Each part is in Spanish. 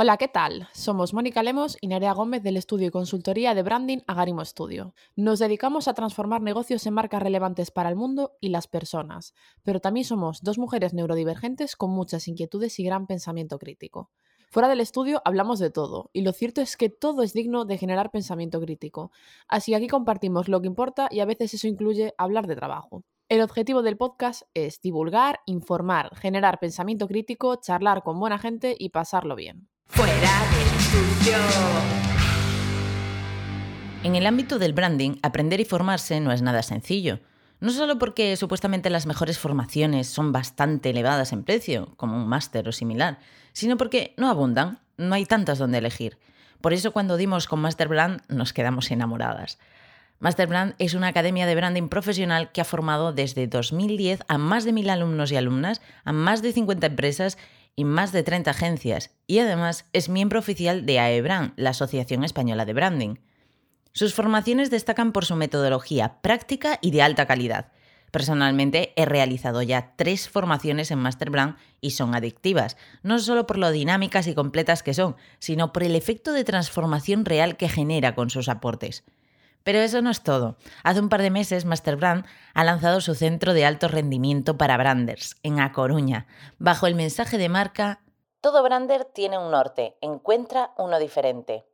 Hola, ¿qué tal? Somos Mónica Lemos y Nerea Gómez del estudio y consultoría de branding Agarimo Studio. Nos dedicamos a transformar negocios en marcas relevantes para el mundo y las personas, pero también somos dos mujeres neurodivergentes con muchas inquietudes y gran pensamiento crítico. Fuera del estudio hablamos de todo, y lo cierto es que todo es digno de generar pensamiento crítico. Así que aquí compartimos lo que importa y a veces eso incluye hablar de trabajo. El objetivo del podcast es divulgar, informar, generar pensamiento crítico, charlar con buena gente y pasarlo bien. Fuera del estudio. En el ámbito del branding, aprender y formarse no es nada sencillo. No solo porque supuestamente las mejores formaciones son bastante elevadas en precio, como un máster o similar, sino porque no abundan, no hay tantas donde elegir. Por eso cuando dimos con Master Brand nos quedamos enamoradas. Master Brand es una academia de branding profesional que ha formado desde 2010 a más de mil alumnos y alumnas, a más de 50 empresas y más de 30 agencias, y además es miembro oficial de AEBRAN, la Asociación Española de Branding. Sus formaciones destacan por su metodología práctica y de alta calidad. Personalmente he realizado ya tres formaciones en Master Brand y son adictivas, no solo por lo dinámicas y completas que son, sino por el efecto de transformación real que genera con sus aportes. Pero eso no es todo. Hace un par de meses Masterbrand ha lanzado su centro de alto rendimiento para branders en A Coruña, bajo el mensaje de marca Todo brander tiene un norte, encuentra uno diferente.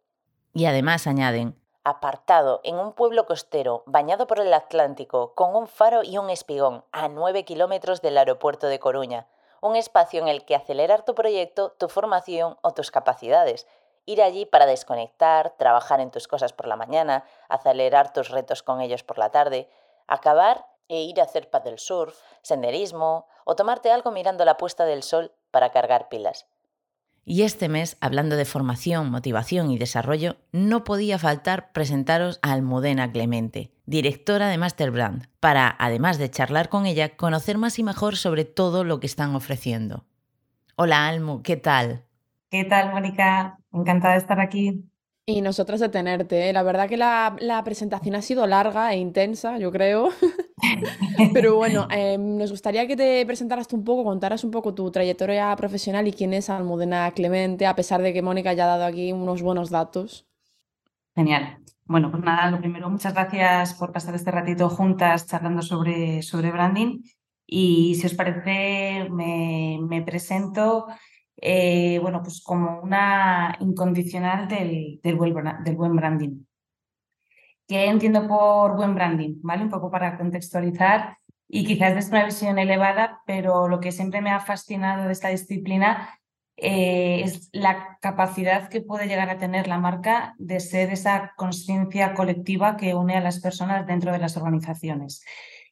Y además añaden, apartado en un pueblo costero bañado por el Atlántico, con un faro y un espigón a 9 kilómetros del aeropuerto de Coruña, un espacio en el que acelerar tu proyecto, tu formación o tus capacidades Ir allí para desconectar, trabajar en tus cosas por la mañana, acelerar tus retos con ellos por la tarde, acabar e ir a hacer paddle surf, senderismo o tomarte algo mirando la puesta del sol para cargar pilas. Y este mes, hablando de formación, motivación y desarrollo, no podía faltar presentaros a Almudena Clemente, directora de Masterbrand, para, además de charlar con ella, conocer más y mejor sobre todo lo que están ofreciendo. Hola Almu, ¿qué tal? ¿Qué tal, Mónica? Encantada de estar aquí. Y nosotras de tenerte. ¿eh? La verdad que la, presentación ha sido larga e intensa, yo creo. Pero bueno, em, nos gustaría que te presentaras tú un poco, contaras un poco tu trayectoria profesional y quién es Almudena Clemente, a pesar de que Mónica haya dado aquí unos buenos datos. Genial. Bueno, pues nada, lo primero, muchas gracias por pasar este ratito juntas charlando sobre, sobre branding. Y si os parece, me, me presento. Eh, bueno, pues como una incondicional del, del, buen, branding. ¿Qué entiendo por buen branding? ¿Vale? Un poco para contextualizar y quizás desde una visión elevada, pero lo que siempre me ha fascinado de esta disciplina eh, es la capacidad que puede llegar a tener la marca de ser esa conciencia colectiva que une a las personas dentro de las organizaciones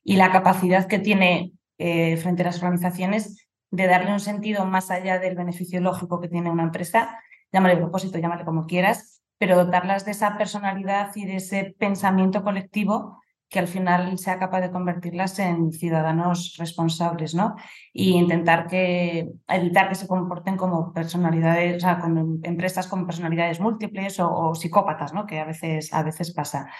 y la capacidad que tiene eh, frente a las organizaciones de darle un sentido más allá del beneficio lógico que tiene una empresa, llámale propósito, llámale como quieras, pero dotarlas de esa personalidad y de ese pensamiento colectivo que al final sea capaz de convertirlas en ciudadanos responsables, ¿no? Y intentar que, evitar que se comporten como personalidades, o sea, con empresas con personalidades múltiples o, psicópatas, ¿no? Que a veces, a veces pasa.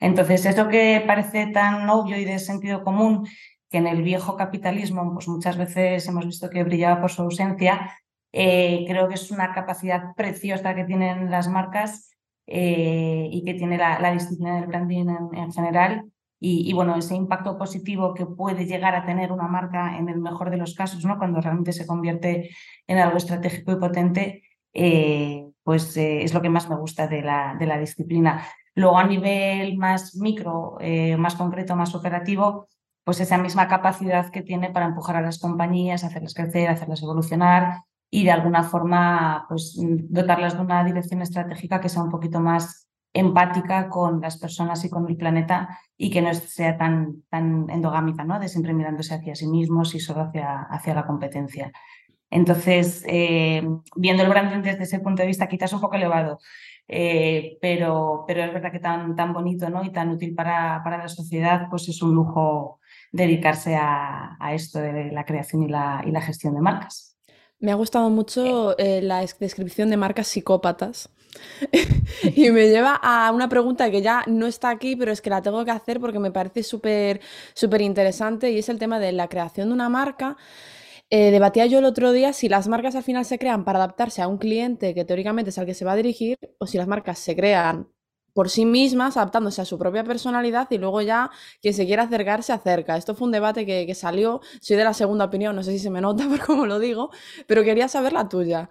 Entonces, eso que parece tan obvio y de sentido común que en el viejo capitalismo pues muchas veces hemos visto que brillaba por su ausencia, eh, creo que es una capacidad preciosa que tienen las marcas eh, y que tiene la, disciplina del branding en, general. Y, bueno, ese impacto positivo que puede llegar a tener una marca en el mejor de los casos, ¿no? cuando realmente se convierte en algo estratégico y potente, eh, pues es lo que más me gusta de la, de la disciplina. Luego, a nivel más micro, más concreto, más operativo, pues esa misma capacidad que tiene para empujar a las compañías, hacerlas crecer, hacerlas evolucionar y de alguna forma pues, dotarlas de una dirección estratégica que sea un poquito más empática con las personas y con el planeta y que no sea tan, tan endogámica, ¿no? de siempre mirándose hacia sí mismos y solo hacia, hacia la competencia. Entonces, eh, viendo el branding desde ese punto de vista, quizás un poco elevado, eh, pero, pero es verdad que tan, tan bonito ¿no? y tan útil para, para la sociedad, pues es un lujo dedicarse a, esto de la creación y la, y la, gestión de marcas. Me ha gustado mucho eh, la descripción de marcas psicópatas. y me lleva a una pregunta que ya no está aquí, pero es que la tengo que hacer porque me parece súper súper interesante y es el tema de la creación de una marca. eh, debatía yo el otro día si las marcas al final se crean para adaptarse a un cliente que teóricamente es al que se va a dirigir o si las marcas se crean por sí mismas, adaptándose a su propia personalidad y luego ya quien se quiera acercar se acerca. Esto fue un debate que, salió, soy de la segunda opinión, no sé si se me nota por cómo lo digo, pero quería saber la tuya.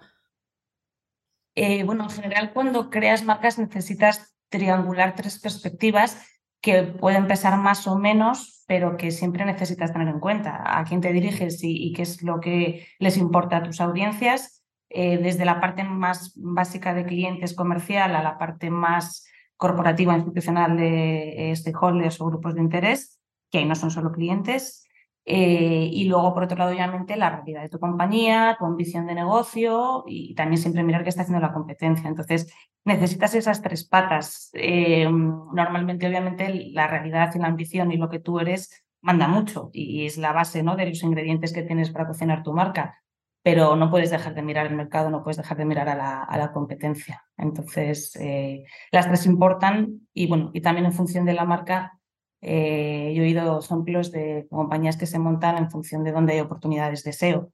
Eh, bueno, en general cuando creas marcas necesitas triangular tres perspectivas que pueden pesar más o menos, pero que siempre necesitas tener en cuenta a quién te diriges y, qué es lo que les importa a tus audiencias, eh, desde la parte más básica de clientes comercial a la parte más corporativa institucional de eh, stakeholders o grupos de interés, que ahí no son solo clientes, eh, y luego, por otro lado, obviamente, la realidad de tu compañía, tu ambición de negocio y también siempre mirar qué está haciendo la competencia. Entonces, necesitas esas tres patas. Eh, normalmente, obviamente, la realidad y la ambición y lo que tú eres manda mucho y es la base ¿no? de los ingredientes que tienes para cocinar tu marca. Pero no puedes dejar de mirar el mercado, no puedes dejar de mirar a la, a la competencia. Entonces, eh, las tres importan y, bueno, y también en función de la marca eh, yo he oído ejemplos de compañías que se montan en función de dónde hay oportunidades de SEO,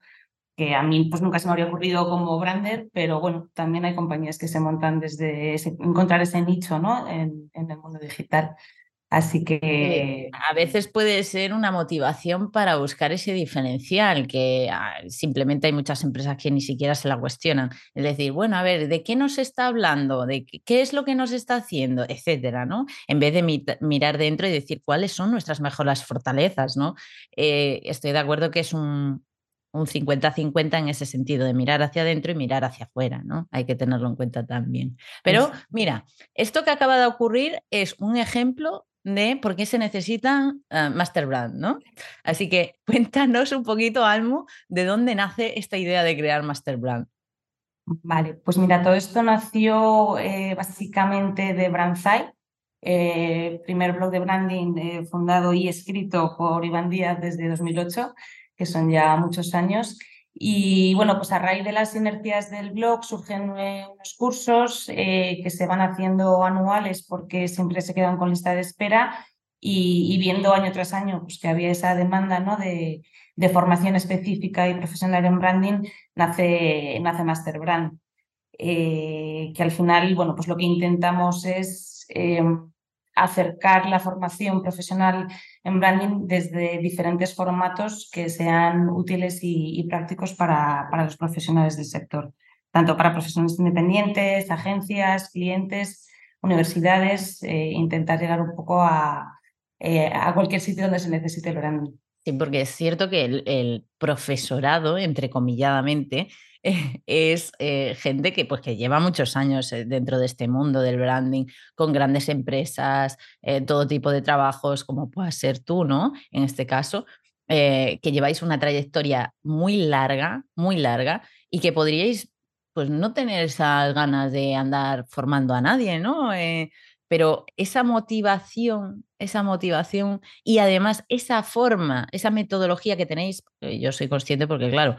que a mí pues nunca se me habría ocurrido como brander, pero bueno, también hay compañías que se montan desde encontrar ese nicho ¿no? en, en el mundo digital. Así que... a veces puede ser una motivación para buscar ese diferencial, que ah, simplemente hay muchas empresas que ni siquiera se la cuestionan. Es decir, bueno, a ver, ¿de qué nos está hablando? ¿De qué es lo que nos está haciendo? Etcétera, ¿no? En vez de mirar dentro y decir cuáles son nuestras mejores fortalezas, ¿no? Eh, estoy de acuerdo que es un, un 50-50 en ese sentido, de mirar hacia adentro y mirar hacia afuera, ¿no? Hay que tenerlo en cuenta también. Pero mira, esto que acaba de ocurrir es un ejemplo de por qué se necesita uh, Master Brand, ¿no? Así que cuéntanos un poquito, Almo, de dónde nace esta idea de crear Master Brand. Vale, pues mira, todo esto nació eh, básicamente de Brandside, eh, primer blog de branding eh, fundado y escrito por Iván Díaz desde 2008, que son ya muchos años. Y bueno, pues a raíz de las inercias del blog surgen unos cursos eh, que se van haciendo anuales porque siempre se quedan con lista de espera y, viendo año tras año pues, que había esa demanda ¿no? de, formación específica y profesional en branding, nace, nace Master Brand. Eh, que al final, bueno, pues lo que intentamos es eh, acercar la formación profesional en branding desde diferentes formatos que sean útiles y, prácticos para, para, los profesionales del sector, tanto para profesionales independientes, agencias, clientes, universidades, eh, intentar llegar un poco a, eh, a cualquier sitio donde se necesite el branding. Sí, porque es cierto que el, el profesorado, entrecomilladamente, es eh, gente que, pues, que lleva muchos años eh, dentro de este mundo del branding, con grandes empresas, eh, todo tipo de trabajos, como puedas ser tú, ¿no? En este caso, que lleváis una trayectoria muy larga, muy larga, y que podríais, pues, no tener esas ganas de andar formando a nadie, ¿no? pero esa motivación, esa motivación y además esa forma, esa metodología que tenéis, yo soy consciente porque claro,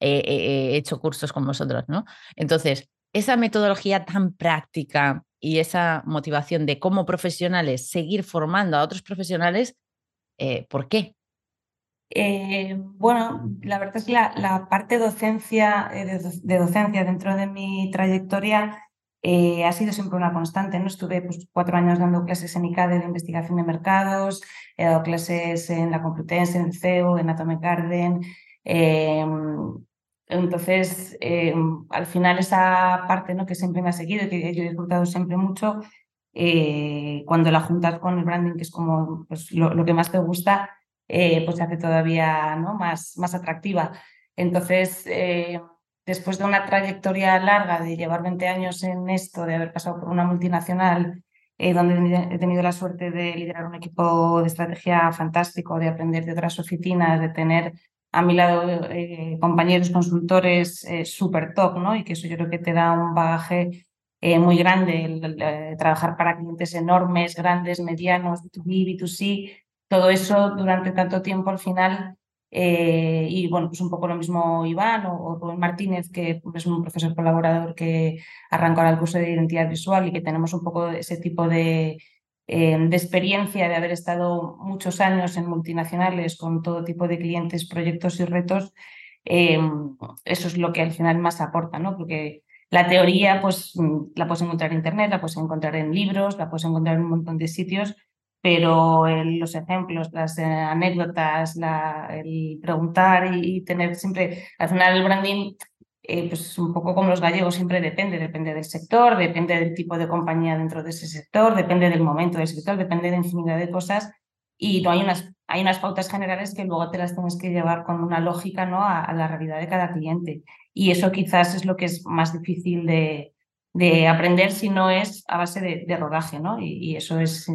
he hecho cursos con vosotros, ¿no? Entonces, esa metodología tan práctica y esa motivación de como profesionales seguir formando a otros profesionales, eh, ¿por qué? Eh, bueno, la verdad es que la, parte docencia, eh, de, docencia dentro de mi trayectoria ha sido siempre una constante. ¿no? Estuve pues, cuatro años dando clases en ICADE de investigación de mercados, he dado clases en la Complutense, en CEO, en Atomic Garden, em, entonces, eh, al final esa parte ¿no? que siempre me ha seguido y que yo he disfrutado siempre mucho, eh, cuando la juntas con el branding, que es como pues, lo, que más te gusta, eh, pues se hace todavía ¿no? más, más atractiva. Entonces, después de una trayectoria larga de llevar 20 años en esto, de haber pasado por una multinacional, donde he tenido la suerte de liderar un equipo de estrategia fantástico, de aprender de otras oficinas, de tener a mi lado eh, compañeros consultores eh, súper top, ¿no? Y que eso yo creo que te da un bagaje eh, muy grande, el, trabajar para clientes enormes, grandes, medianos, B2B, B2C, todo eso durante tanto tiempo al final. y bueno, pues un poco lo mismo Iván o, Rubén Martínez, que es un profesor colaborador que arrancó ahora el curso de identidad visual y que tenemos un poco ese tipo de, Em, de experiencia de haber estado muchos años en multinacionales con todo tipo de clientes, proyectos y retos, em, eso es lo que al final más aporta, ¿no? Porque la teoría, pues la puedes encontrar en Internet, la puedes encontrar en libros, la puedes encontrar en un montón de sitios, pero los ejemplos, las eh, anécdotas, el preguntar y, tener siempre, al final el branding, eh, pues un poco como los gallegos, siempre depende, depende del sector, depende del tipo de compañía dentro de ese sector, depende del momento del sector, depende de infinidad de cosas y no hay unas, hay unas pautas generales que luego te las tienes que llevar con una lógica ¿no? a la realidad de cada cliente. Y eso quizás es lo que es más difícil de, de aprender si no es a base de, rodaje, ¿no? Y, eso es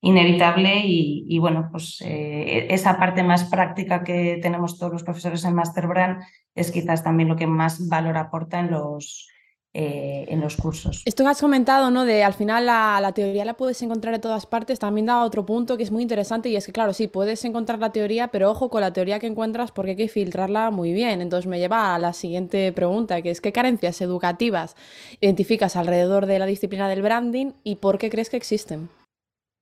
inevitable y, bueno, pues eh, esa parte más práctica que tenemos todos los profesores en Masterbrand es quizás también lo que más valor aporta en los, eh, en los cursos. Esto que has comentado, ¿no? De al final la, teoría la puedes encontrar en todas partes, también da otro punto que es muy interesante y es que, claro, sí, puedes encontrar la teoría, pero ojo con la teoría que encuentras porque hay que filtrarla muy bien. Entonces me lleva a la siguiente pregunta, que es ¿qué carencias educativas identificas alrededor de la disciplina del branding y por qué crees que existen?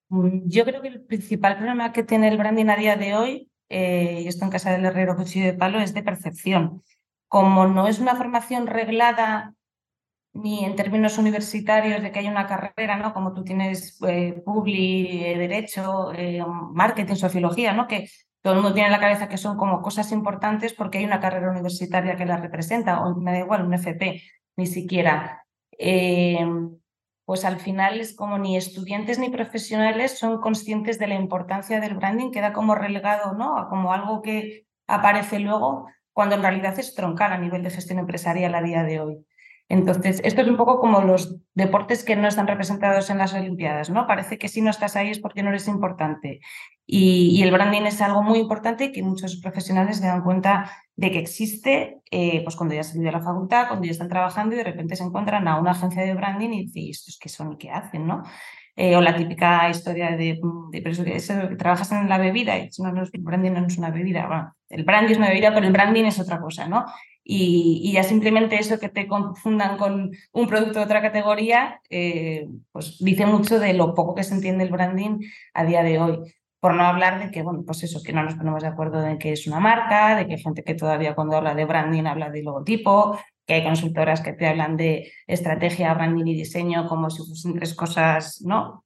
Mm, yo creo que el principal problema que tiene el branding a día de hoy, eh, y esto en casa del herrero cuchillo de palo, es de percepción. Como no es una formación reglada ni en términos universitarios de que hay una carrera, ¿no? Como tú tienes eh, Publi, eh, Derecho, eh, Marketing, Sociología, ¿no? Que todo el mundo tiene en la cabeza que son como cosas importantes porque hay una carrera universitaria que las representa, o me da igual, un FP, ni siquiera. Pues al final es como ni estudiantes ni profesionales son conscientes de la importancia del branding, queda como relegado, ¿no? Como algo que aparece luego, cuando en realidad es troncal a nivel de gestión empresarial a día de hoy. Entonces, esto es un poco como los deportes que no están representados en las Olimpiadas, ¿no? Parece que si no estás ahí es porque no eres importante. Y, el branding es algo muy importante y que muchos profesionales se dan cuenta de que existe eh, pues cuando ya han salido de la facultad, cuando ya están trabajando y de repente se encuentran a una agencia de branding y dicen, ¿estos qué son y qué hacen? ¿no? Eh, o la típica historia de, de pero eso, que trabajas en la bebida y no, no, el branding no es una bebida. El branding es una bebida, pero el branding es otra cosa, ¿no? Y, ya simplemente eso que te confundan con un producto de otra categoría, eh, pues dice mucho de lo poco que se entiende el branding a día de hoy. Por no hablar de que, bueno, pues eso, que no nos ponemos de acuerdo en que es una marca, de que hay gente que todavía cuando habla de branding habla de logotipo, que hay consultoras que te hablan de estrategia, branding y diseño como si fuesen tres cosas, ¿no?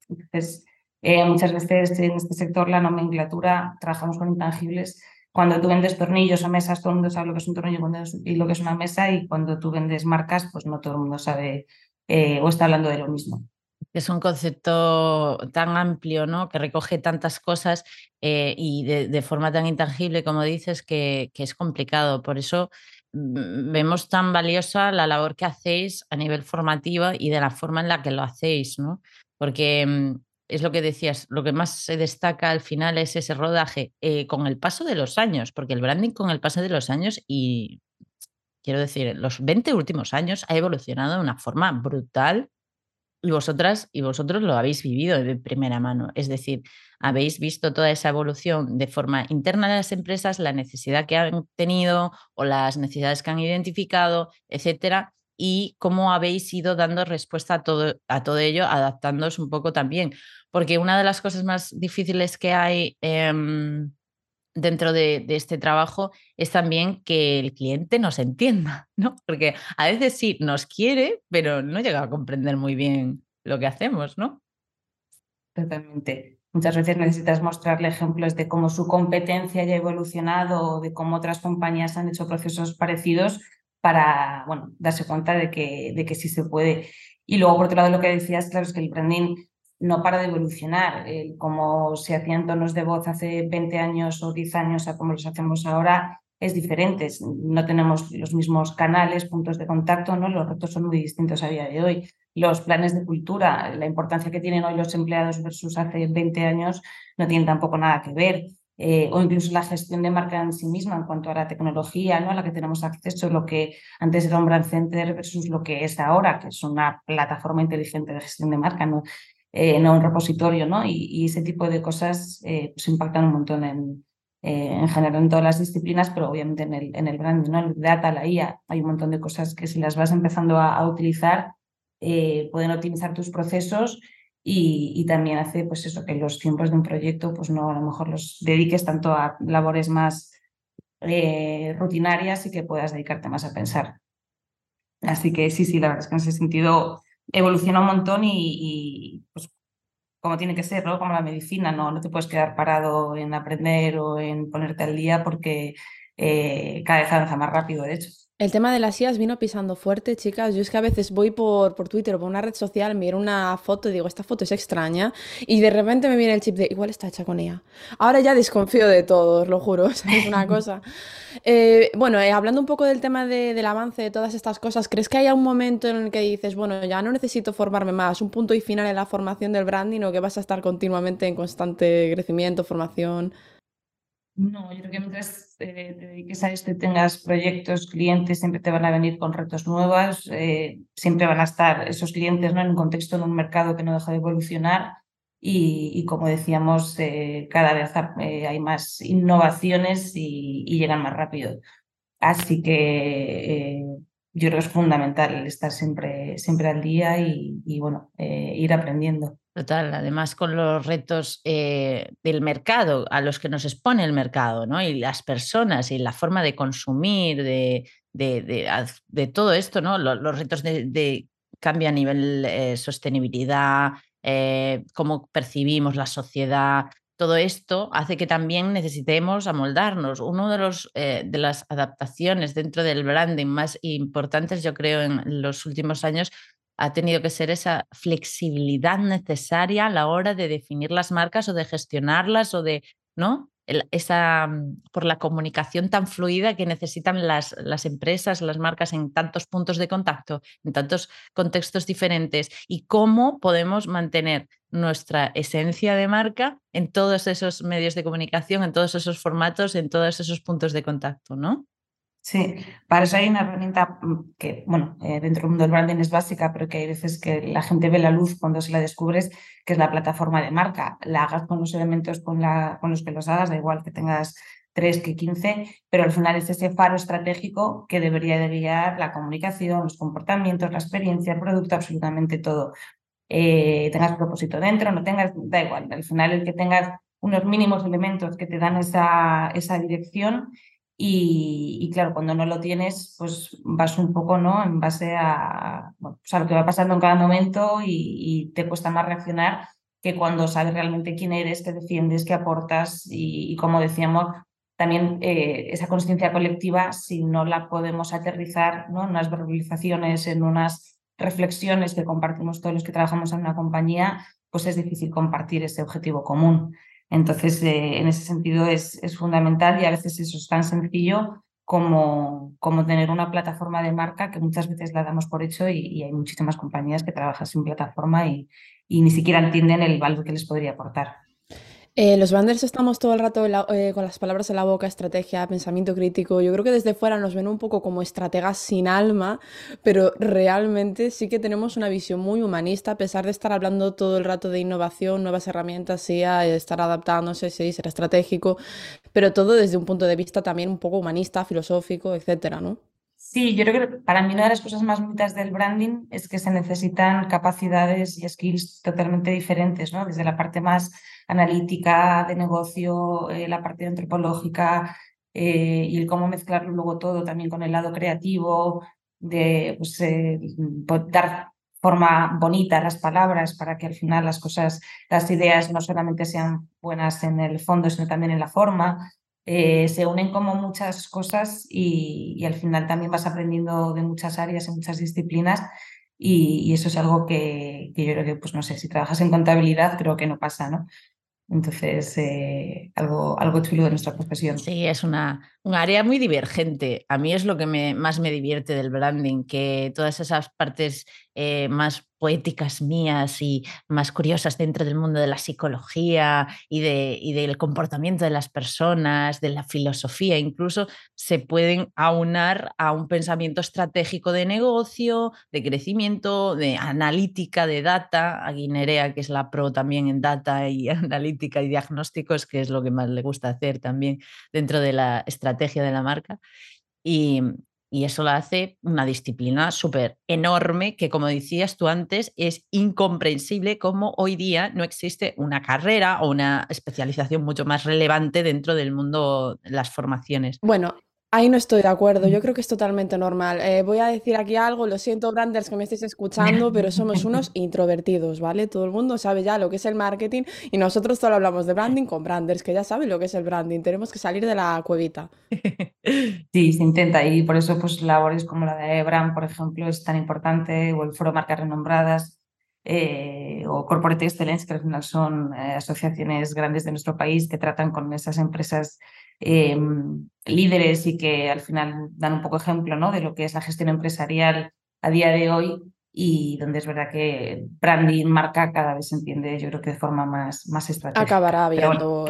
Eh, muchas veces en este sector la nomenclatura trabajamos con intangibles cuando tú vendes tornillos o mesas, todo el mundo sabe lo que es un tornillo y lo que es una mesa, y cuando tú vendes marcas, pues no todo el mundo sabe eh, o está hablando de lo mismo. Es un concepto tan amplio, ¿no? Que recoge tantas cosas eh, y de, forma tan intangible, como dices, que, es complicado. Por eso mm, vemos tan valiosa la labor que hacéis a nivel formativo y de la forma en la que lo hacéis, ¿no? Porque mm, es lo que decías, lo que más se destaca al final es ese rodaje eh, con el paso de los años, porque el branding con el paso de los años y quiero decir, los 20 últimos años ha evolucionado de una forma brutal vosotras y vosotros lo habéis vivido de primera mano, es decir, habéis visto toda esa evolución de forma interna de las empresas, la necesidad que han tenido o las necesidades que han identificado, etcétera, y cómo habéis ido dando respuesta a todo, a todo ello, adaptándoos un poco también. Porque una de las cosas más difíciles que hay em, dentro de, este trabajo es también que el cliente nos entienda, ¿no? Porque a veces sí nos quiere, pero no llega a comprender muy bien lo que hacemos, ¿no? Totalmente. Muchas veces necesitas mostrarle ejemplos de cómo su competencia ya ha evolucionado o de cómo otras compañías han hecho procesos parecidos para bueno, darse cuenta de que, de que sí se puede. Y luego, por otro lado, lo que decías, claro, es que el branding no para de evolucionar. como se hacían tonos de voz hace 20 años o 10 años a como los hacemos ahora, es diferente. No tenemos los mismos canales, puntos de contacto, ¿no? Los retos son muy distintos a día de hoy. Los planes de cultura, la importancia que tienen hoy los empleados versus hace 20 años, no tienen tampoco nada que ver. Eh, o incluso la gestión de marca en sí misma en cuanto a la tecnología ¿no? a la que tenemos acceso, lo que antes era un brand center versus lo que es ahora, que es una plataforma inteligente de gestión de marca, eh, no un repositorio, ¿no? Y, ese tipo de cosas eh, pues impactan un montón en, en general en todas las disciplinas, pero obviamente en el, en el branding, ¿no? El data, la IA, hay un montón de cosas que si las vas empezando a, utilizar, pueden optimizar tus procesos y, también hace pues eso, que los tiempos de un proyecto pues no a lo mejor los dediques tanto a labores más eh, rutinarias y que puedas dedicarte más a pensar. Así que sí, sí, la verdad es que en ese sentido evoluciona un montón y, pues, como tiene que ser. Como la medicina, ¿no? No te puedes quedar parado en aprender o en ponerte al día porque eh, cada vez avanza más rápido, de hecho. El tema de las IAS vino pisando fuerte, chicas. Yo es que a veces voy por, por Twitter o por una red social, miro una foto y digo, esta foto es extraña. Y de repente me viene el chip de, igual está hecha con ella. Ahora ya desconfío de todo, os lo juro. Es una cosa. Eh, bueno, eh, hablando un poco del tema del avance de todas estas cosas, ¿crees que haya un momento en el que dices, bueno, ya no necesito formarme más, un punto y final en la formación del branding o que vas a estar continuamente en constante crecimiento, formación? No, yo creo que mientras te dediques a esto tengas proyectos, clientes, siempre te van a venir con retos nuevos, eh, siempre van a estar esos clientes ¿no? en un contexto, en un mercado que no deja de evolucionar y, como decíamos, eh, cada vez eh, hay más innovaciones y, llegan más rápido. Así que yo creo que es fundamental estar siempre, siempre al día y, y bueno, ir aprendiendo. Total, además con los retos eh, del mercado, a los que nos expone el mercado, ¿no? Y las personas y la forma de consumir, de, de, todo esto, ¿no? Los, retos de, cambio a nivel eh, sostenibilidad, eh, cómo percibimos la sociedad, todo esto hace que también necesitemos amoldarnos. Uno de, los, de las adaptaciones dentro del branding más importantes, yo creo, en los últimos años ha tenido que ser esa flexibilidad necesaria a la hora de definir las marcas o de gestionarlas o de, ¿no? esa, mm, por la comunicación tan fluida que necesitan las, las empresas, las marcas en tantos puntos de contacto, en tantos contextos diferentes y cómo podemos mantener nuestra esencia de marca en todos esos medios de comunicación, en todos esos formatos, en todos esos puntos de contacto, ¿no? Sí, para eso hay una herramienta mm, que, bueno, eh, dentro del mundo del branding es básica, pero que hay veces que la gente ve la luz cuando se la descubres, que es la plataforma de marca. La hagas con los elementos con, la, con los que los hagas, da igual que tengas tres que quince, pero al final es ese faro estratégico que debería de guiar la comunicación, los comportamientos, la experiencia, el producto, absolutamente todo. Eh, tengas propósito dentro, no tengas, da igual, al final el que tengas unos mínimos elementos que te dan esa, esa dirección y, claro, cuando no lo tienes, pues vas un poco ¿no? en base a, bueno, pues lo que va pasando en cada momento y, te cuesta más reaccionar que cuando sabes realmente quién eres, qué defiendes, qué aportas y, como decíamos, también eh, esa conciencia colectiva, si no la podemos aterrizar ¿no? en unas verbalizaciones, en unas reflexiones que compartimos todos los que trabajamos en una compañía, pues es difícil compartir ese objetivo común. Entonces, eh, en ese sentido es, fundamental y a veces eso es tan sencillo como, como tener una plataforma de marca que muchas veces la damos por hecho y, hay muchísimas compañías que trabajan sin plataforma y, y ni siquiera entienden el valor que les podría aportar. Eh, los branders estamos todo el rato eh, con las palabras en la boca, estrategia, pensamiento crítico. Yo creo que desde fuera nos ven un poco como estrategas sin alma, pero realmente sí que tenemos una visión muy humanista, a pesar de estar hablando todo el rato de innovación, nuevas herramientas, sí, estar adaptándose, sí, ser estratégico, pero todo desde un punto de vista también un poco humanista, filosófico, etcétera, ¿no? Sí, yo creo que para mí una de las cosas más bonitas del branding es que se necesitan capacidades y skills totalmente diferentes, ¿no? Desde la parte más analítica de negocio, eh, la parte antropológica eh, y el cómo mezclarlo luego todo también con el lado creativo, de pues, eh, dar forma bonita a las palabras para que al final las cosas, las ideas no solamente sean buenas en el fondo, sino también en la forma. Se unen como muchas cosas y, al final también vas aprendiendo de muchas áreas, en muchas disciplinas y, eso es algo que, yo creo que, pues no sé, si trabajas en contabilidad creo que no pasa, ¿no? Entonces, eh, algo, algo chulo de nuestra profesión. Sí, es una, un área muy divergente. A mí es lo que más me divierte del branding, que todas esas partes eh, más poéticas mías y más curiosas dentro del mundo de la psicología y, de, y del comportamiento de las personas, de la filosofía, incluso se pueden aunar a un pensamiento estratégico de negocio, de crecimiento, de analítica, de data. A Guinerea, que es la pro también en data y analítica y diagnósticos, que es lo que más le gusta hacer también dentro de la estrategia de la marca. Y, Y eso lo hace una disciplina súper enorme que, como decías tú antes, es incomprensible cómo hoy día no existe una carrera o una especialización mucho más relevante dentro del mundo de las formaciones. Bueno, Ahí no estoy de acuerdo, yo creo que es totalmente normal. Eh, voy a decir aquí algo, lo siento, Branders, que me estéis escuchando, pero somos unos introvertidos, ¿vale? Todo el mundo sabe ya lo que es el marketing y nosotros solo hablamos de branding con Branders, que ya saben lo que es el branding. Tenemos que salir de la cuevita. Sí, se intenta y por eso pues labores como la de Brand, por ejemplo, es tan importante, o el Foro Marcas Renombradas, eh, o Corporate Excellence, que al final son eh, asociaciones grandes de nuestro país que tratan con esas empresas Em, líderes y que al final dan un poco ejemplo ¿no? de lo que es la gestión empresarial a día de hoy y donde es verdad que branding, marca, cada vez se entiende, yo creo que de forma más, más estratégica. Acabará habiendo.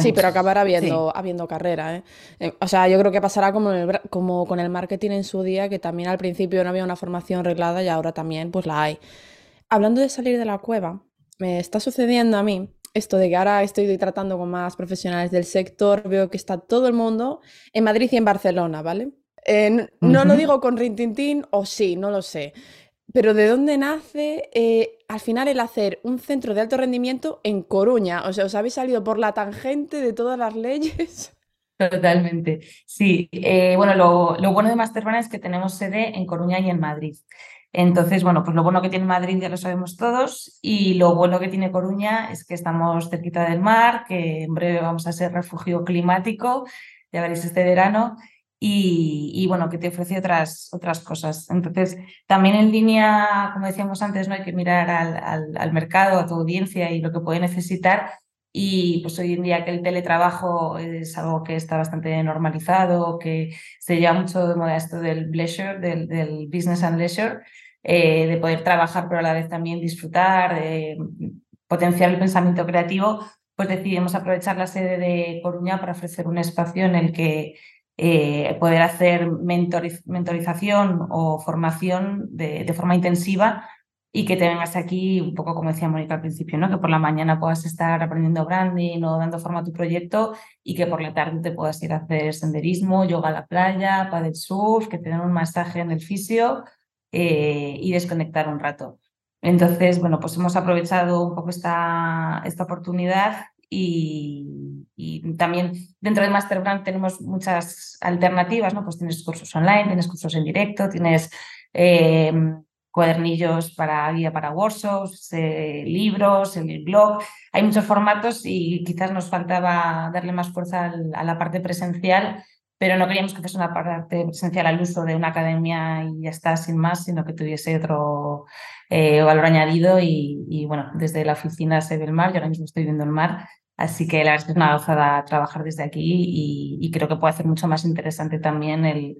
sí, pero acabará habiendo, habiendo carrera. ¿eh? ¿eh? O sea, yo creo que pasará como, como con el marketing en su día, que también al principio no había una formación reglada y ahora también pues la hay. Hablando de salir de la cueva, me está sucediendo a mí esto de que ahora estoy tratando con más profesionales del sector, veo que está todo el mundo en Madrid y en Barcelona, ¿vale? no lo digo con rintintín o sí, no lo sé. Pero ¿de dónde nace eh, al final el hacer un centro de alto rendimiento en Coruña? O sea, ¿os habéis salido por la tangente de todas las leyes? Totalmente. Sí, eh, bueno, lo, lo, bueno de Masterplan es que tenemos sede en Coruña y en Madrid. Entonces, bueno, pues lo bueno que tiene Madrid ya lo sabemos todos y lo bueno que tiene Coruña es que estamos cerquita del mar, que en breve vamos a ser refugio climático, ya veréis este verano, y, bueno, que te ofrece otras, otras cosas. Entonces, también en línea, como decíamos antes, no hay que mirar al, al, mercado, a tu audiencia y lo que puede necesitar. Y pues hoy en día que el teletrabajo es algo que está bastante normalizado, que se lleva mucho de moda esto del leisure, del, del business and leisure, eh, de poder trabajar pero a la vez también disfrutar, de potenciar el pensamiento creativo, pues decidimos aprovechar la sede de Coruña para ofrecer un espacio en el que eh, poder hacer mentorización o formación de, de, forma intensiva y que te vengas aquí, un poco como decía Mónica al principio, ¿no? que por la mañana puedas estar aprendiendo branding o dando forma a tu proyecto y que por la tarde te puedas ir a hacer senderismo, yoga a la playa, paddle surf, que te den un masaje en el fisio eh, y desconectar un rato. Entonces, bueno, pues hemos aprovechado un poco esta, esta oportunidad y, también dentro de Masterbrand tenemos muchas alternativas, ¿no? Pues tienes cursos online, tienes cursos en directo, tienes eh, cuadernillos para guía para workshops, eh, libros, el blog. Hay muchos formatos y quizás nos faltaba darle más fuerza a la parte presencial pero no queríamos que fuese una parte presencial al uso de una academia y ya está, sin más, sino que tuviese otro eh, valor añadido y, bueno, desde la oficina se ve el mar, yo ahora mismo estoy viendo el mar, así que la verdad es que es una gozada trabajar desde aquí y, creo que puede hacer mucho más interesante también el,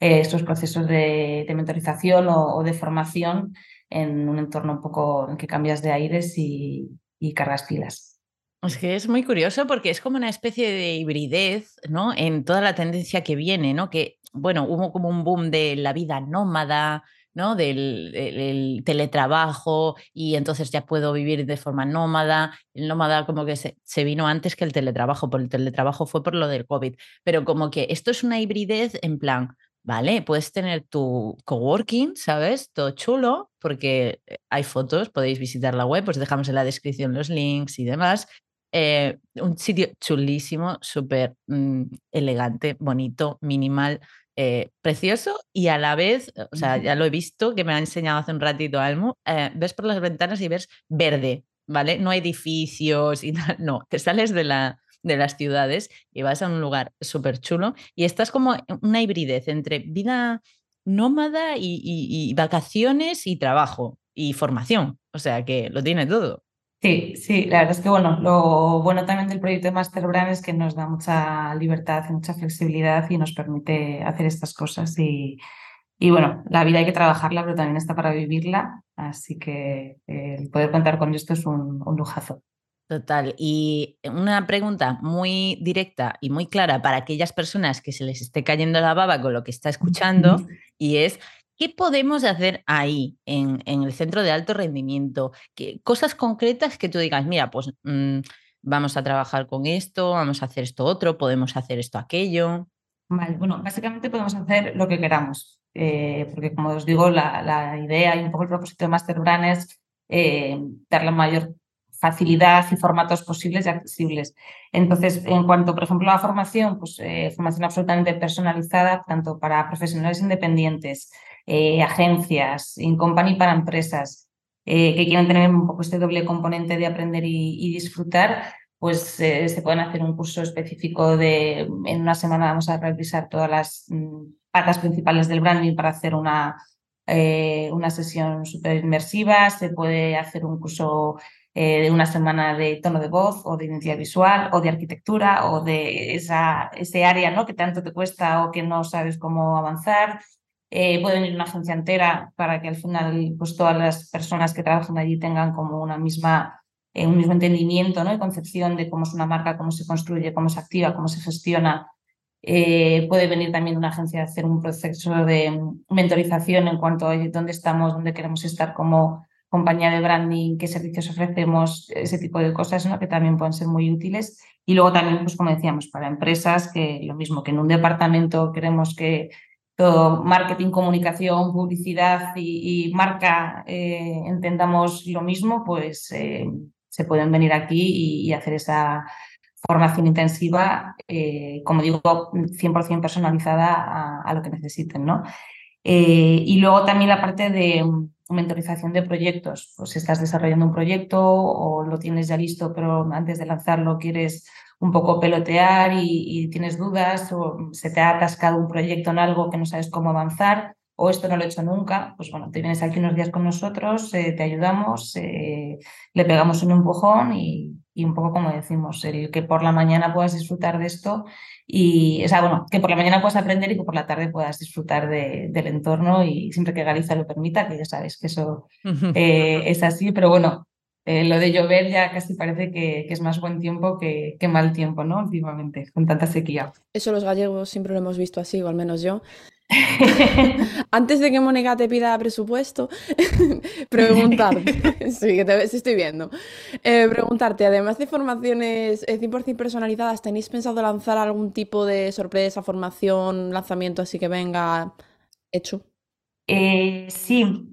eh, estos procesos de, mentorización o, de formación en un entorno un poco en que cambias de aires y, y cargas pilas. Es que es muy curioso porque es como una especie de hibridez, ¿no? En toda la tendencia que viene, ¿no? Que, bueno, hubo como un boom de la vida nómada, ¿no? Del, teletrabajo y entonces ya puedo vivir de forma nómada. El nómada como que se, se, vino antes que el teletrabajo, por el teletrabajo fue por lo del COVID, pero como que esto es una hibridez en plan, ¿vale? Puedes tener tu coworking, ¿sabes? Todo chulo, porque eh, hay fotos, podéis visitar la web, pues dejamos en la descripción los links y demás. Eh, un sitio chulísimo, súper mm, elegante, bonito, minimal, eh, precioso y a la vez, o sea, ya lo he visto, que me ha enseñado hace un ratito Almu, eh, ves por las ventanas y ves verde, ¿vale? No edificios y tal, no, te sales de, la, de las ciudades y vas a un lugar súper chulo y estás como una hibridez entre vida nómada y vacaciones y trabajo y formación, o sea que lo tiene todo. Sí, sí, la verdad es que bueno, lo bueno también del proyecto de Masterbrand es que nos da mucha libertad y mucha flexibilidad y nos permite hacer estas cosas y, bueno, la vida hay que trabajarla, pero también está para vivirla, así que eh, el poder contar con esto es un, un lujazo. Total. Y una pregunta muy directa y muy clara para aquellas personas que se les esté cayendo la baba con lo que está escuchando, y es, ¿Qué podemos hacer ahí, en, el centro de alto rendimiento? cosas concretas que tú digas, mira, pues mm, vamos a trabajar con esto, vamos a hacer esto otro, podemos hacer esto aquello. Vale, bueno, básicamente podemos hacer lo que queramos, eh, porque como os digo, la, idea y un poco el propósito de Masterbrand es eh, dar la mayor facilidad y formatos posibles y accesibles. Entonces, en cuanto, por ejemplo, a la formación, pues eh, formación absolutamente personalizada, tanto para profesionales independientes, eh, agencias, in company para empresas, eh, que quieran tener un poco este doble componente de aprender y, disfrutar, pues se pueden hacer un curso específico de, en una semana vamos a revisar todas las mm, patas principales del branding para hacer una, una sesión súper inmersiva, se puede hacer un curso eh, de una semana de tono de voz o de identidad visual o de arquitectura o de esa, ese área ¿no? que tanto te cuesta o que no sabes cómo avanzar. Eh, puede venir una agencia entera para que al final pues, todas las personas que trabajan allí tengan como una misma, eh, un mismo entendimiento ¿no? y concepción de cómo es una marca, cómo se construye, cómo se activa, cómo se gestiona. puede venir también una agencia a hacer un proceso de mentorización en cuanto a dónde estamos, dónde queremos estar como compañía de branding, qué servicios ofrecemos, ese tipo de cosas ¿no? que también pueden ser muy útiles. Y luego también, pues como decíamos, para empresas, que lo mismo que en un departamento queremos que todo marketing, comunicación, publicidad y, marca eh, entendamos lo mismo, pues eh, se pueden venir aquí y, hacer esa formación intensiva, eh, como digo, 100% personalizada a, lo que necesiten. ¿no? y luego también la parte de mentorización de proyectos. Pues estás desarrollando un proyecto o lo tienes ya listo, pero antes de lanzarlo quieres un poco pelotear y, tienes dudas o se te ha atascado un proyecto en algo que no sabes cómo avanzar o esto no lo he hecho nunca, pues bueno, te vienes aquí unos días con nosotros, eh, te ayudamos, eh, le pegamos un empujón y, y un poco como decimos, el que por la mañana puedas disfrutar de esto y, o sea, bueno, que por la mañana puedas aprender y que por la tarde puedas disfrutar del entorno y siempre que Galicia lo permita, que ya sabes que eso eh, es así, pero bueno, eh, lo de llover ya casi parece que, que es más buen tiempo que, que, mal tiempo, ¿no? Últimamente, con tanta sequía. Eso los gallegos siempre lo hemos visto así, o al menos yo. Antes de que Mónica te pida presupuesto, preguntarte, sí, que te estoy viendo, eh, preguntarte, además de formaciones 100% eh, personalizadas, ¿tenéis pensado lanzar algún tipo de sorpresa, formación, lanzamiento así que venga hecho? Eh, sí,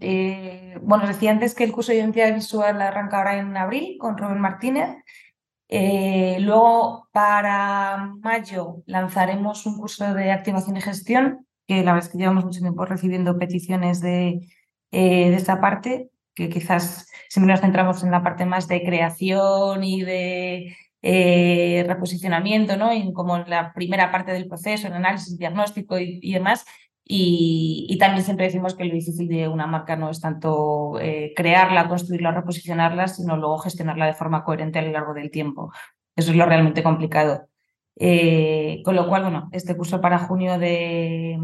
bueno, decía antes que el curso de identidad visual arranca ahora en abril con Robert Martínez. luego, para mayo, lanzaremos un curso de activación y gestión que la verdad es que llevamos mucho tiempo recibiendo peticiones de, eh, de esa parte, que quizás siempre nos centramos en la parte más de creación y de eh, reposicionamiento, ¿no? Como en la primera parte del proceso, en análisis, diagnóstico y, demás. Y, también siempre decimos que lo difícil de una marca no es tanto eh, crearla, construirla, reposicionarla, sino luego gestionarla de forma coherente a lo largo del tiempo. Eso es lo realmente complicado. Eh, con lo cual, bueno, este curso para junio de,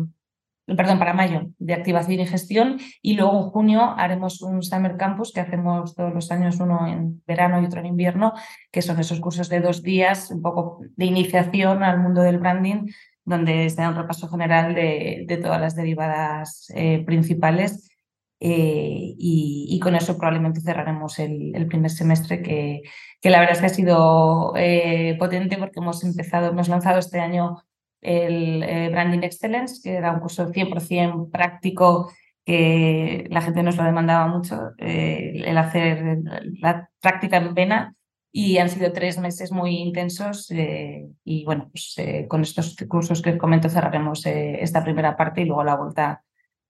perdón, para mayo de activación y gestión y luego en junio haremos un Summer Campus que hacemos todos los años, uno en verano y otro en invierno, que son esos cursos de dos días, un poco de iniciación al mundo del branding, donde se da un repaso general de, todas las derivadas eh, principales eh, y, con eso probablemente cerraremos el, primer semestre que, la verdad es que ha sido eh, potente porque hemos empezado, hemos lanzado este año el Branding Excellence, que era un curso 100% práctico que la gente nos lo demandaba mucho, el hacer la práctica en vena y han sido tres meses muy intensos y bueno, pues, con estos cursos que comento cerraremos esta primera parte y luego la vuelta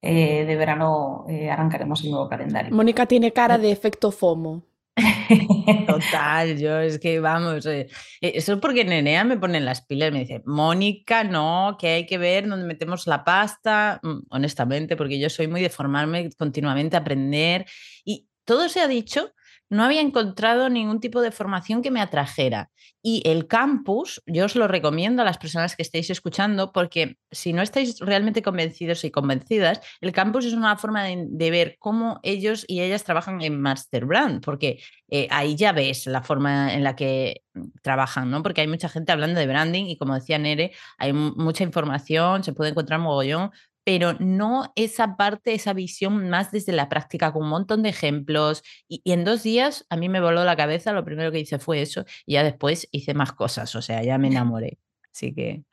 eh, de verano eh, arrancaremos el nuevo calendario. Mónica tiene cara de efecto FOMO. Total, yo es que vamos, eh, eso porque Nenea me pone las pilas, me dice, Mónica, no, que hay que ver dónde metemos la pasta, mm, honestamente, porque yo soy muy de formarme continuamente, aprender, y todo se ha dicho no había encontrado ningún tipo de formación que me atrajera. Y el campus, yo os lo recomiendo a las personas que estéis escuchando, porque si no estáis realmente convencidos y convencidas, el campus es una forma de, ver cómo ellos y ellas trabajan en Master Brand, porque eh, ahí ya ves la forma en la que trabajan, ¿no? Porque hay mucha gente hablando de branding y como decía Nere, hay mucha información, se puede encontrar mogollón, pero no esa parte, esa visión más desde la práctica, con un montón de ejemplos. Y, en dos días a mí me voló la cabeza, lo primero que hice fue eso, y ya después hice más cosas, o sea, ya me enamoré. Así que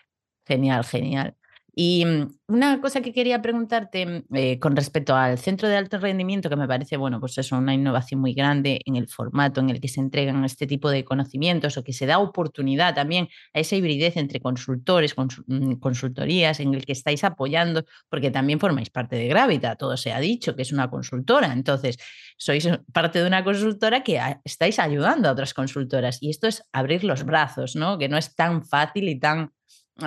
genial, genial. Y mm, una cosa que quería preguntarte mm, eh, con respecto al centro de alto rendimiento, que me parece, bueno, pues eso, una innovación muy grande en el formato en el que se entregan este tipo de conocimientos o que se da oportunidad también a esa hibridez entre consultores, mm, consultorías, en el que estáis apoyando, porque también formáis parte de Gravita, todo se ha dicho que es una consultora, entonces sois parte de una consultora que estáis ayudando a otras consultoras y esto es abrir los brazos, ¿no? Que no es tan fácil y tan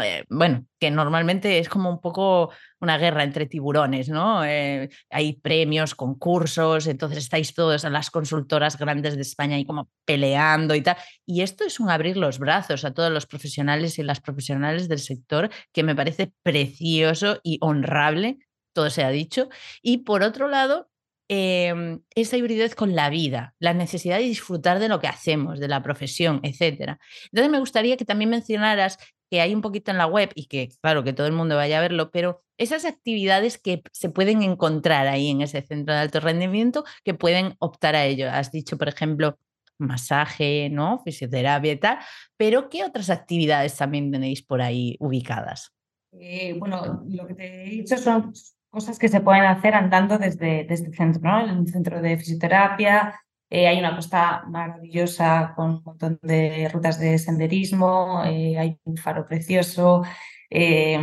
eh, bueno, que normalmente es como un poco una guerra entre tiburones, ¿no? Eh, hay premios, concursos, entonces estáis todas las consultoras grandes de España ahí como peleando y tal. Y esto es un abrir los brazos a todos los profesionales y las profesionales del sector que me parece precioso y honrable, todo se ha dicho. Y por otro lado, em, esa hibridez con la vida, la necesidad de disfrutar de lo que hacemos, de la profesión, etc. Entonces me gustaría que también mencionaras que hay un poquito en la web y que, claro, que todo el mundo vaya a verlo, pero esas actividades que se pueden encontrar ahí en ese centro de alto rendimiento que pueden optar a ello. Has dicho, por ejemplo, masaje, ¿no? Fisioterapia y tal, pero ¿qué otras actividades también tenéis por ahí ubicadas? Eh, bueno, lo que te he dicho son cosas que se pueden hacer andando desde, desde el centro, ¿no? El centro de fisioterapia, eh, hay una costa maravillosa con un montón de rutas de senderismo, eh, hay un faro precioso, eh,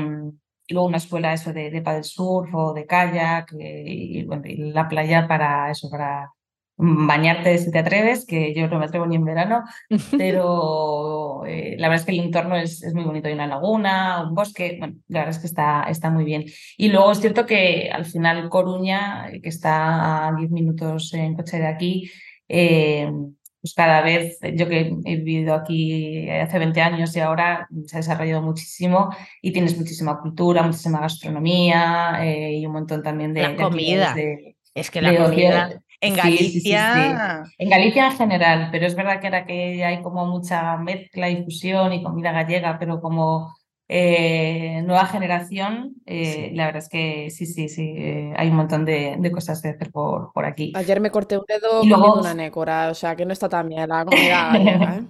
y luego una escuela eso de, de paddle surf o de kayak, y, bueno, y la playa para eso, para bañarte si te atreves, que yo no me atrevo ni en verano, pero la verdad es que el entorno es, es, muy bonito. Hay una laguna, un bosque, bueno, la verdad es que está, está muy bien. Y luego es cierto que al final Coruña, que está a 10 minutos en coche de aquí, eh, pues cada vez, yo que he vivido aquí hace 20 años y ahora se ha desarrollado muchísimo y tienes muchísima cultura, muchísima gastronomía eh, y un montón también de... La comida. es que la comida... En Galicia. en Galicia en general, pero es verdad que ahora que hay como mucha mezcla y fusión y comida gallega, pero como eh, nueva generación, eh, la verdad es que sí, sí, sí, eh, hay un montón de, cosas de hacer por, por, aquí. Ayer me corté un dedo comiendo una nécora, o sea que no está tan bien la comida gallega,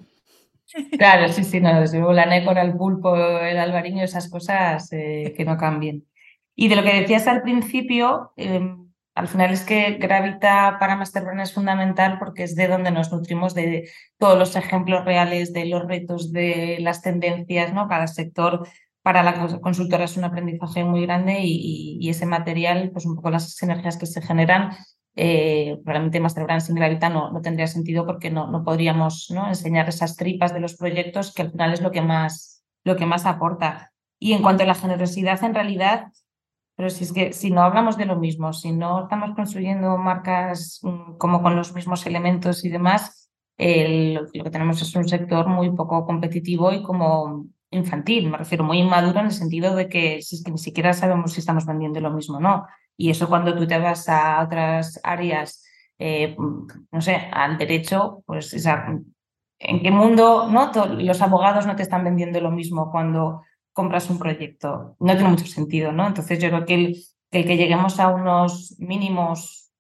Claro, sí, sí, no, desde luego la nécora, el pulpo, el albariño, esas cosas que no cambien. Y de lo que decías al principio, em, al final es que Gravita para Masterbrand es fundamental porque es de donde nos nutrimos de todos los ejemplos reales, de los retos, de las tendencias, ¿no? Cada sector para la consultora es un aprendizaje muy grande y, ese material, pues un poco las sinergias que se generan, eh, probablemente Masterbrand sin Gravita no, no tendría sentido porque no, no podríamos ¿no? enseñar esas tripas de los proyectos que al final es lo que más, lo que más aporta. Y en cuanto a la generosidad, en realidad pero si es que si no hablamos de lo mismo, si no estamos construyendo marcas mm, como con los mismos elementos y demás, lo que tenemos es un sector muy poco competitivo y como infantil, me refiero muy inmaduro en el sentido de que, si es que ni siquiera sabemos si estamos vendiendo lo mismo o no. Y eso cuando tú te vas a otras áreas, eh, no sé, al derecho, pues ¿en qué mundo no? los abogados no te están vendiendo lo mismo cuando compras un proyecto. No tiene mucho sentido, ¿no? Entonces yo creo que el, que, lleguemos a unos mínimos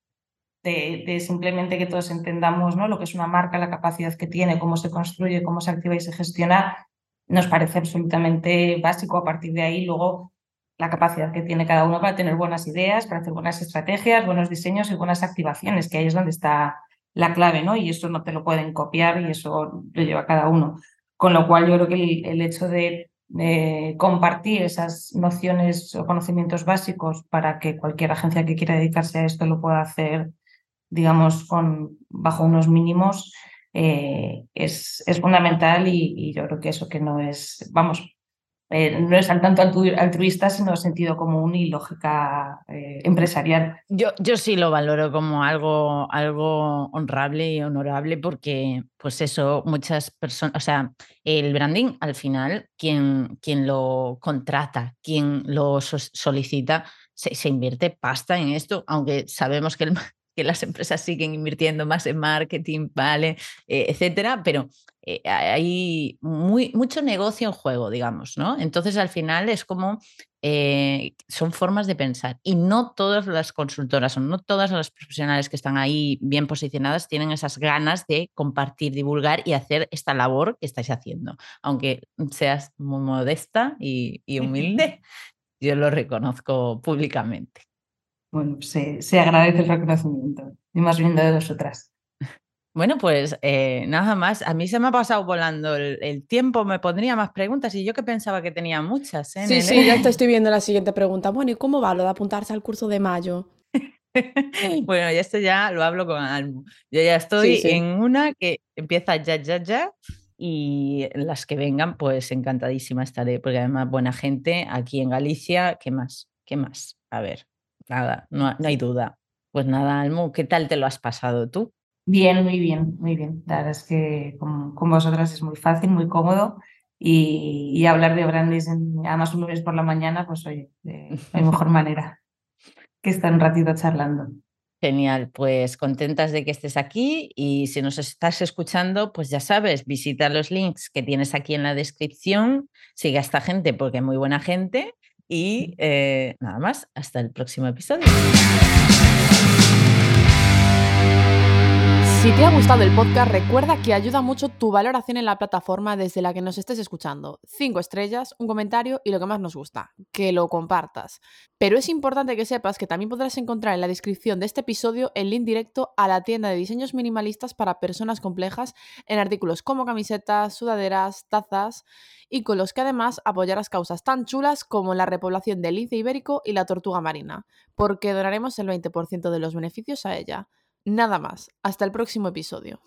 de, simplemente que todos entendamos ¿no? lo que es una marca, la capacidad que tiene, cómo se construye, cómo se activa y se gestiona, nos parece absolutamente básico. A partir de ahí, luego, la capacidad que tiene cada uno para tener buenas ideas, para hacer buenas estrategias, buenos diseños y buenas activaciones, que ahí es donde está la clave, ¿no? Y eso no te lo pueden copiar y eso lo lleva cada uno. Con lo cual, yo creo que el hecho de compartir esas nociones o conocimientos básicos para que cualquier agencia que quiera dedicarse a esto lo pueda hacer, digamos, con, bajo unos mínimos, eh, es, es, fundamental y, y, yo creo que eso que no es, vamos, eh, no es al tanto altruista, sino sentido común y lógica eh, empresarial. Yo, yo sí lo valoro como algo, algo honrable y honorable porque, pues eso, muchas personas, o sea, el branding al final, quien, quien lo contrata, quien lo solicita, se, invierte pasta en esto, aunque sabemos que que las empresas siguen invirtiendo más en marketing, ¿vale? Eh, etcétera, pero eh, hay muy, mucho negocio en juego, digamos, ¿no? Entonces al final es como, eh, son formas de pensar y no todas las consultoras o no todas las profesionales que están ahí bien posicionadas tienen esas ganas de compartir, divulgar y hacer esta labor que estáis haciendo, aunque seas muy modesta y, y humilde. yo lo reconozco públicamente. Bueno, se, se agradece el reconocimiento, y más bien de vosotras. Bueno, pues eh, nada más. A mí se me ha pasado volando el, tiempo, me pondría más preguntas y yo que pensaba que tenía muchas. ¿eh, sí, sí, ya te estoy viendo la siguiente pregunta. Bueno, ¿y cómo va lo de apuntarse al curso de mayo? bueno, y esto ya lo hablo con Almo. Yo ya estoy en una que empieza ya, ya, ya. Y las que vengan, pues encantadísima estaré, porque además buena gente aquí en Galicia. ¿Qué más? ¿Qué más? A ver, nada, no, no hay duda. Pues nada, Almo, ¿qué tal te lo has pasado tú? Bien, muy bien, muy bien. La verdad es que con, vosotras es muy fácil, muy cómodo y, hablar de Brandis, además un lunes por la mañana, pues oye, de, mejor manera que estar un ratito charlando. Genial, pues contentas de que estés aquí y si nos estás escuchando, pues ya sabes, visita los links que tienes aquí en la descripción, sigue a esta gente porque es muy buena gente y eh, nada más, hasta el próximo episodio. Si te ha gustado el podcast, recuerda que ayuda mucho tu valoración en la plataforma desde la que nos estés escuchando. Cinco estrellas, un comentario y lo que más nos gusta, que lo compartas. Pero es importante que sepas que también podrás encontrar en la descripción de este episodio el link directo a la tienda de diseños minimalistas para personas complejas en artículos como camisetas, sudaderas, tazas y con los que además apoyarás causas tan chulas como la repoblación del lince ibérico y la tortuga marina, porque donaremos el 20% de los beneficios a ella. Nada más, hasta el próximo episodio.